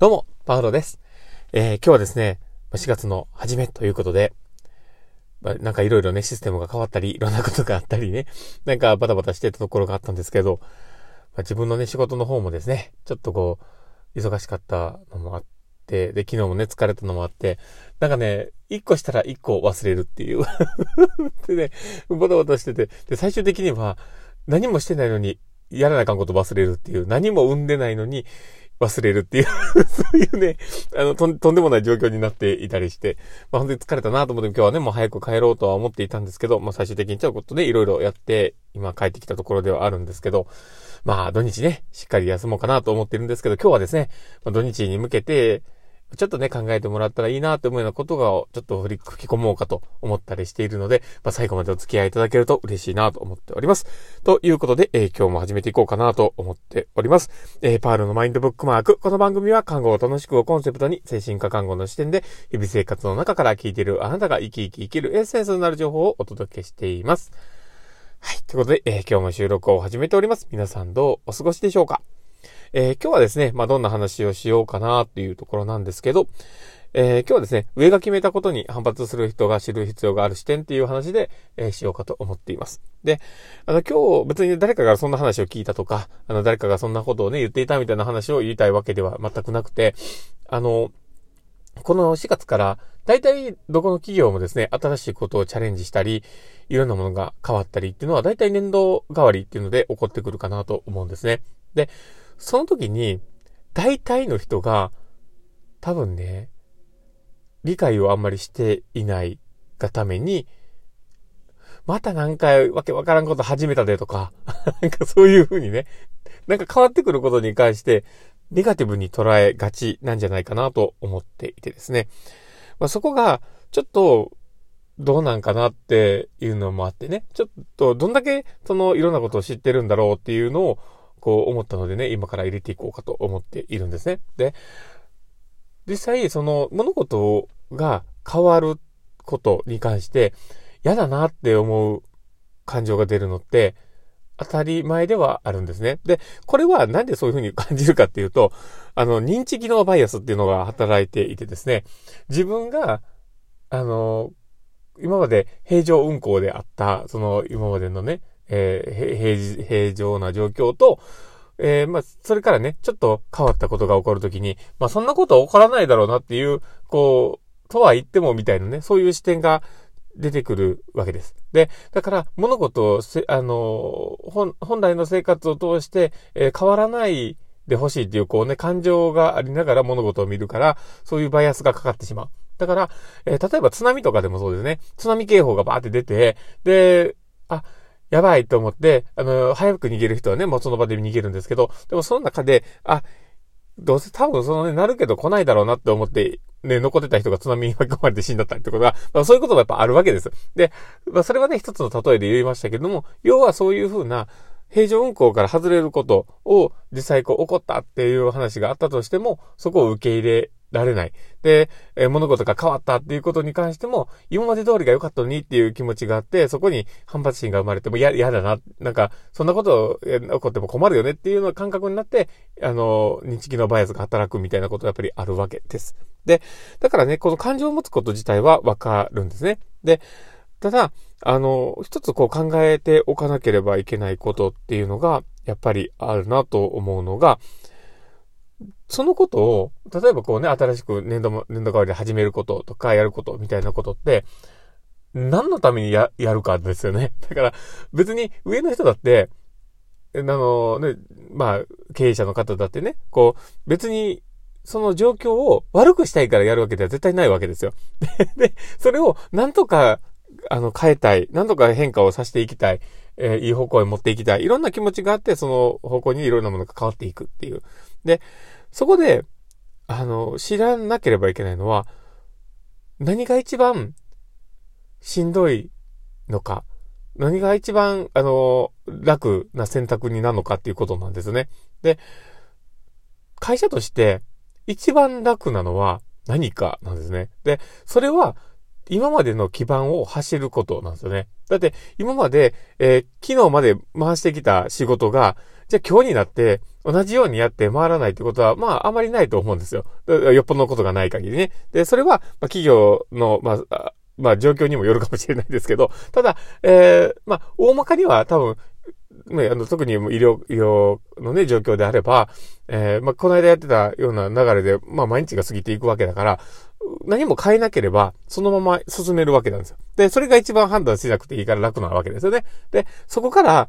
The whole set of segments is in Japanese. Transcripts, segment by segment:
どうも、パウロです。えー、今日はですね、4月の初めということで、まあ、なんかいろいろね、システムが変わったり、いろんなことがあったりね、なんかバタバタしてたところがあったんですけど、まあ、自分のね、仕事の方もですね、ちょっとこう、忙しかったのもあって、で、昨日もね、疲れたのもあって、なんかね、一個したら一個忘れるっていう でね、バタバタしてて、で、最終的には、何もしてないのに、やらなあかんこと忘れるっていう、何も生んでないのに、忘れるっていう。そういうね、あのとん、とんでもない状況になっていたりして、まあ本当に疲れたなと思って今日はね、もう早く帰ろうとは思っていたんですけど、まあ最終的にちょっとことでいろいろやって、今帰ってきたところではあるんですけど、まあ土日ね、しっかり休もうかなと思ってるんですけど、今日はですね、まあ、土日に向けて、ちょっとね、考えてもらったらいいなと思うようなことが、ちょっと振り、吹き込もうかと思ったりしているので、まあ、最後までお付き合いいただけると嬉しいなと思っております。ということで、えー、今日も始めていこうかなと思っております。えー、パールのマインドブックマーク。この番組は看護を楽しくをコンセプトに、精神科看護の視点で、日々生活の中から聞いているあなたが生き生き生きるエッセンスになる情報をお届けしています。はい。ということで、えー、今日も収録を始めております。皆さんどうお過ごしでしょうか？えー、今日はですね、まあ、どんな話をしようかなっていうところなんですけど、えー、今日はですね、上が決めたことに反発する人が知る必要がある視点っていう話で、えー、しようかと思っています。で、あの、今日別に誰かがそんな話を聞いたとか、あの、誰かがそんなことをね、言っていたみたいな話を言いたいわけでは全くなくて、あの、この4月から、大体どこの企業もですね、新しいことをチャレンジしたり、いろんなものが変わったりっていうのは、大体年度変わりっていうので起こってくるかなと思うんですね。で、その時に、大体の人が、多分ね、理解をあんまりしていないがために、また何回わけわからんこと始めたでとか、なんかそういうふうにね、なんか変わってくることに関して、ネガティブに捉えがちなんじゃないかなと思っていてですね。まあ、そこが、ちょっと、どうなんかなっていうのもあってね、ちょっとどんだけそのいろんなことを知ってるんだろうっていうのをこう思ったのでね、今から入れていこうかと思っているんですね。で、実際、その物事が変わることに関して、嫌だなって思う感情が出るのって、当たり前ではあるんですね。で、これはなんでそういうふうに感じるかっていうと、あの、認知機能バイアスっていうのが働いていてですね、自分が、あの、今まで平常運行であった、その今までのね、えー、平、平常な状況と、えー、まあ、それからね、ちょっと変わったことが起こるときに、まあ、そんなことは起こらないだろうなっていう、こう、とは言ってもみたいなね、そういう視点が出てくるわけです。で、だから物事をせ、あの、本、本来の生活を通して、えー、変わらないでほしいっていう、こうね、感情がありながら物事を見るから、そういうバイアスがかかってしまう。だから、えー、例えば津波とかでもそうですね。津波警報がバーって出て、で、あ、やばいと思って、あの、早く逃げる人はね、もうその場で逃げるんですけど、でもその中で、あ、どうせ多分そのね、なるけど来ないだろうなって思って、ね、残ってた人が津波に巻き込まれて死んだったってことが、まあそういうことがやっぱあるわけです。で、まあそれはね、一つの例えで言いましたけども、要はそういうふうな、平常運行から外れることを実際こう起こったっていう話があったとしても、そこを受け入れられない。で、えー、物事が変わったっていうことに関しても、今まで通りが良かったのにっていう気持ちがあって、そこに反発心が生まれても嫌、嫌だな。なんか、そんなこと起こっても困るよねっていうの感覚になって、あの、認知機能バイアスが働くみたいなことがやっぱりあるわけです。で、だからね、この感情を持つこと自体はわかるんですね。で、ただ、あの、一つこう考えておかなければいけないことっていうのが、やっぱりあるなと思うのが、そのことを、例えばこうね、新しく年度、年度代わりで始めることとか、やることみたいなことって、何のためにや、やるかですよね。だから、別に上の人だって、あのね、まあ、経営者の方だってね、こう、別に、その状況を悪くしたいからやるわけでは絶対ないわけですよ。で、それをなんとか、あの、変えたい、なんとか変化をさせていきたい、えー、いい方向へ持っていきたい。いろんな気持ちがあって、その方向にいろんなものが変わっていくっていう。で、そこで、あの、知らなければいけないのは、何が一番しんどいのか、何が一番、あの、楽な選択になるのかっていうことなんですね。で、会社として一番楽なのは何かなんですね。で、それは今までの基盤を走ることなんですよね。だって今まで、えー、昨日まで回してきた仕事が、じゃあ今日になって同じようにやって回らないってことは、まあ、あまりないと思うんですよ。よっぽどのことがない限りね。で、それは、まあ、企業の、まあ、まあ、状況にもよるかもしれないですけど、ただ、えー、まあ、大まかには多分、ね、あの、特に医療、医療のね、状況であれば、えー、まあ、この間やってたような流れで、まあ、毎日が過ぎていくわけだから、何も変えなければ、そのまま進めるわけなんですよ。で、それが一番判断しなくていいから楽なわけですよね。で、そこから、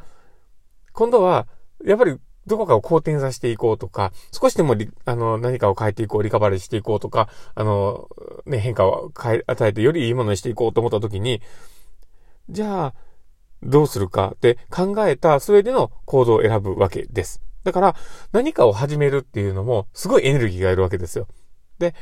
今度は、やっぱりどこかを好転させていこうとか、少しでもあの、何かを変えていこう、リカバリーしていこうとか、あの、ね、変化を変え、与えてよりいいものにしていこうと思った時に、じゃあ、どうするかって考えた上での行動を選ぶわけです。だから、何かを始めるっていうのも、すごいエネルギーがいるわけですよ。で、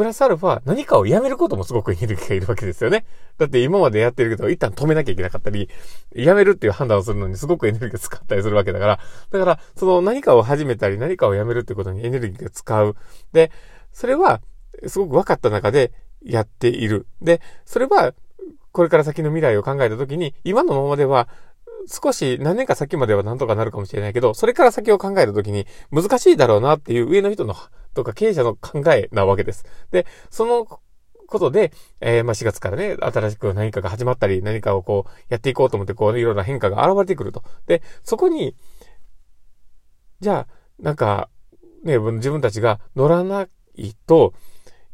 プラスアルファ、何かをやめることもすごくエネルギーがいるわけですよね。だって今までやってるけど、一旦止めなきゃいけなかったり、やめるっていう判断をするのにすごくエネルギーが使ったりするわけだから、だから、その何かを始めたり、何かをやめるっていうことにエネルギーが使う。で、それは、すごく分かった中でやっている。で、それは、これから先の未来を考えたときに、今のままでは、少し何年か先まではなんとかなるかもしれないけど、それから先を考えるときに難しいだろうなっていう上の人のとか経営者の考えなわけです。で、そのことで、えー、まあ4月からね、新しく何かが始まったり、何かをこうやっていこうと思って、こう、いろんな変化が現れてくると。で、そこに、じゃあ、なんか、ね、自分たちが乗らないと、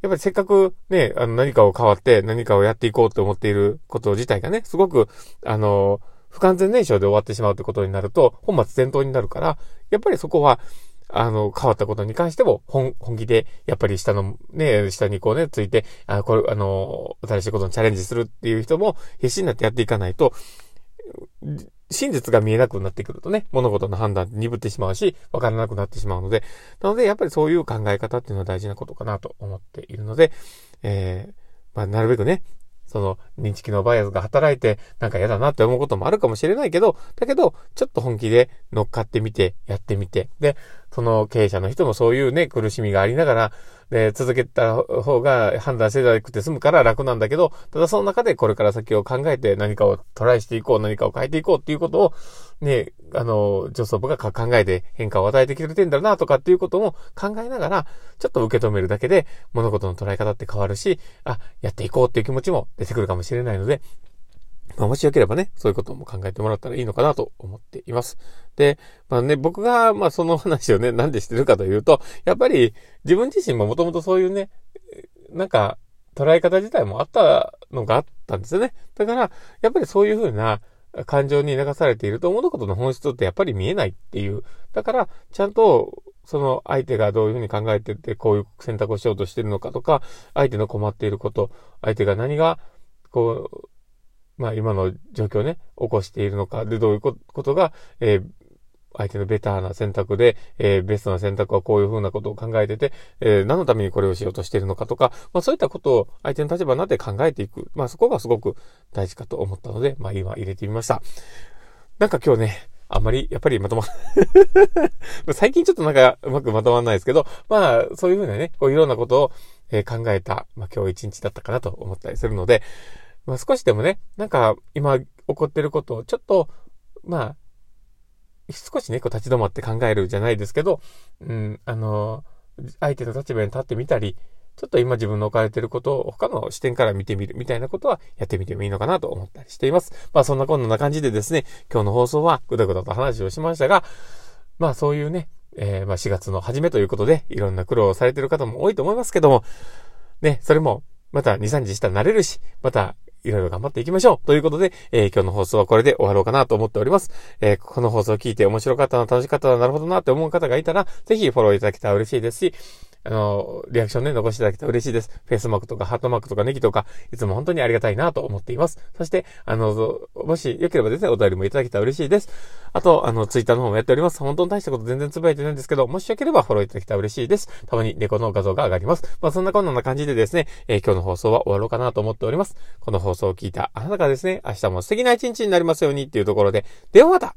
やっぱりせっかくね、あの何かを変わって何かをやっていこうと思っていること自体がね、すごく、あの、不完全燃焼で終わってしまうってことになると、本末転倒になるから、やっぱりそこは、あの、変わったことに関しても、本、本気で、やっぱり下の、ね、下にこうね、ついて、あ、これ、あの、新しいことにチャレンジするっていう人も、必死になってやっていかないと、真実が見えなくなってくるとね、物事の判断鈍ってしまうし、わからなくなってしまうので、なので、やっぱりそういう考え方っていうのは大事なことかなと思っているので、えー、まあ、なるべくね、その認知機能バイアスが働いてなんか嫌だなって思うこともあるかもしれないけど、だけど、ちょっと本気で乗っかってみて、やってみて、で、その経営者の人もそういうね、苦しみがありながら、で、続けた方が判断せなくて済むから楽なんだけど、ただその中でこれから先を考えて何かをトライしていこう、何かを変えていこうっていうことを、ね、あの、上層部が考えて変化を与えてくれてんだろうなとかっていうことも考えながら、ちょっと受け止めるだけで物事の捉え方って変わるし、あ、やっていこうっていう気持ちも出てくるかもしれないので、まあ、もしよければね、そういうことも考えてもらったらいいのかなと思っています。で、まあね、僕が、まあその話をね、なんでしてるかというと、やっぱり自分自身ももともとそういうね、なんか、捉え方自体もあったのがあったんですよね。だから、やっぱりそういうふうな感情に流されていると思うことの本質ってやっぱり見えないっていう。だから、ちゃんと、その相手がどういうふうに考えてて、こういう選択をしようとしてるのかとか、相手の困っていること、相手が何が、こう、まあ今の状況ね、起こしているのか、で、どういうことが、えー、相手のベターな選択で、えー、ベストな選択はこういうふうなことを考えてて、えー、何のためにこれをしようとしているのかとか、まあそういったことを相手の立場になって考えていく。まあそこがすごく大事かと思ったので、まあ今入れてみました。なんか今日ね、あんまり、やっぱりまとま、最近ちょっとなんかうまくまとまらないですけど、まあそういうふうなね、こういろんなことを、え、考えた、まあ今日一日だったかなと思ったりするので、まあ少しでもね、なんか今起こってることをちょっと、まあ、少しね、こう立ち止まって考えるじゃないですけど、うん、あの、相手の立場に立ってみたり、ちょっと今自分の置かれてることを他の視点から見てみるみたいなことはやってみてもいいのかなと思ったりしています。まあそんなこんな感じでですね、今日の放送はぐだぐだと話をしましたが、まあそういうね、えー、まあ4月の初めということで、いろんな苦労をされてる方も多いと思いますけども、ね、それもまた2、3日したら慣れるし、またいろいろ頑張っていきましょう。ということで、えー、今日の放送はこれで終わろうかなと思っております。えー、この放送を聞いて面白かったな、楽しかったな、なるほどなって思う方がいたら、ぜひフォローいただけたら嬉しいですし、あの、リアクションね、残していただけたら嬉しいです。フェイスマークとかハートマークとかネギとか、いつも本当にありがたいなと思っています。そして、あの、もしよければですね、お便りもいただけたら嬉しいです。あと、あの、ツイッターの方もやっております。本当に大したこと全然つぶやいてないんですけど、もしよければフォローいただけたら嬉しいです。たまに猫の画像が上がります。まあ、そんなこんな感じでですね、えー、今日の放送は終わろうかなと思っております。この放送を聞いたあなたがですね、明日も素敵な一日になりますようにっていうところで、ではまた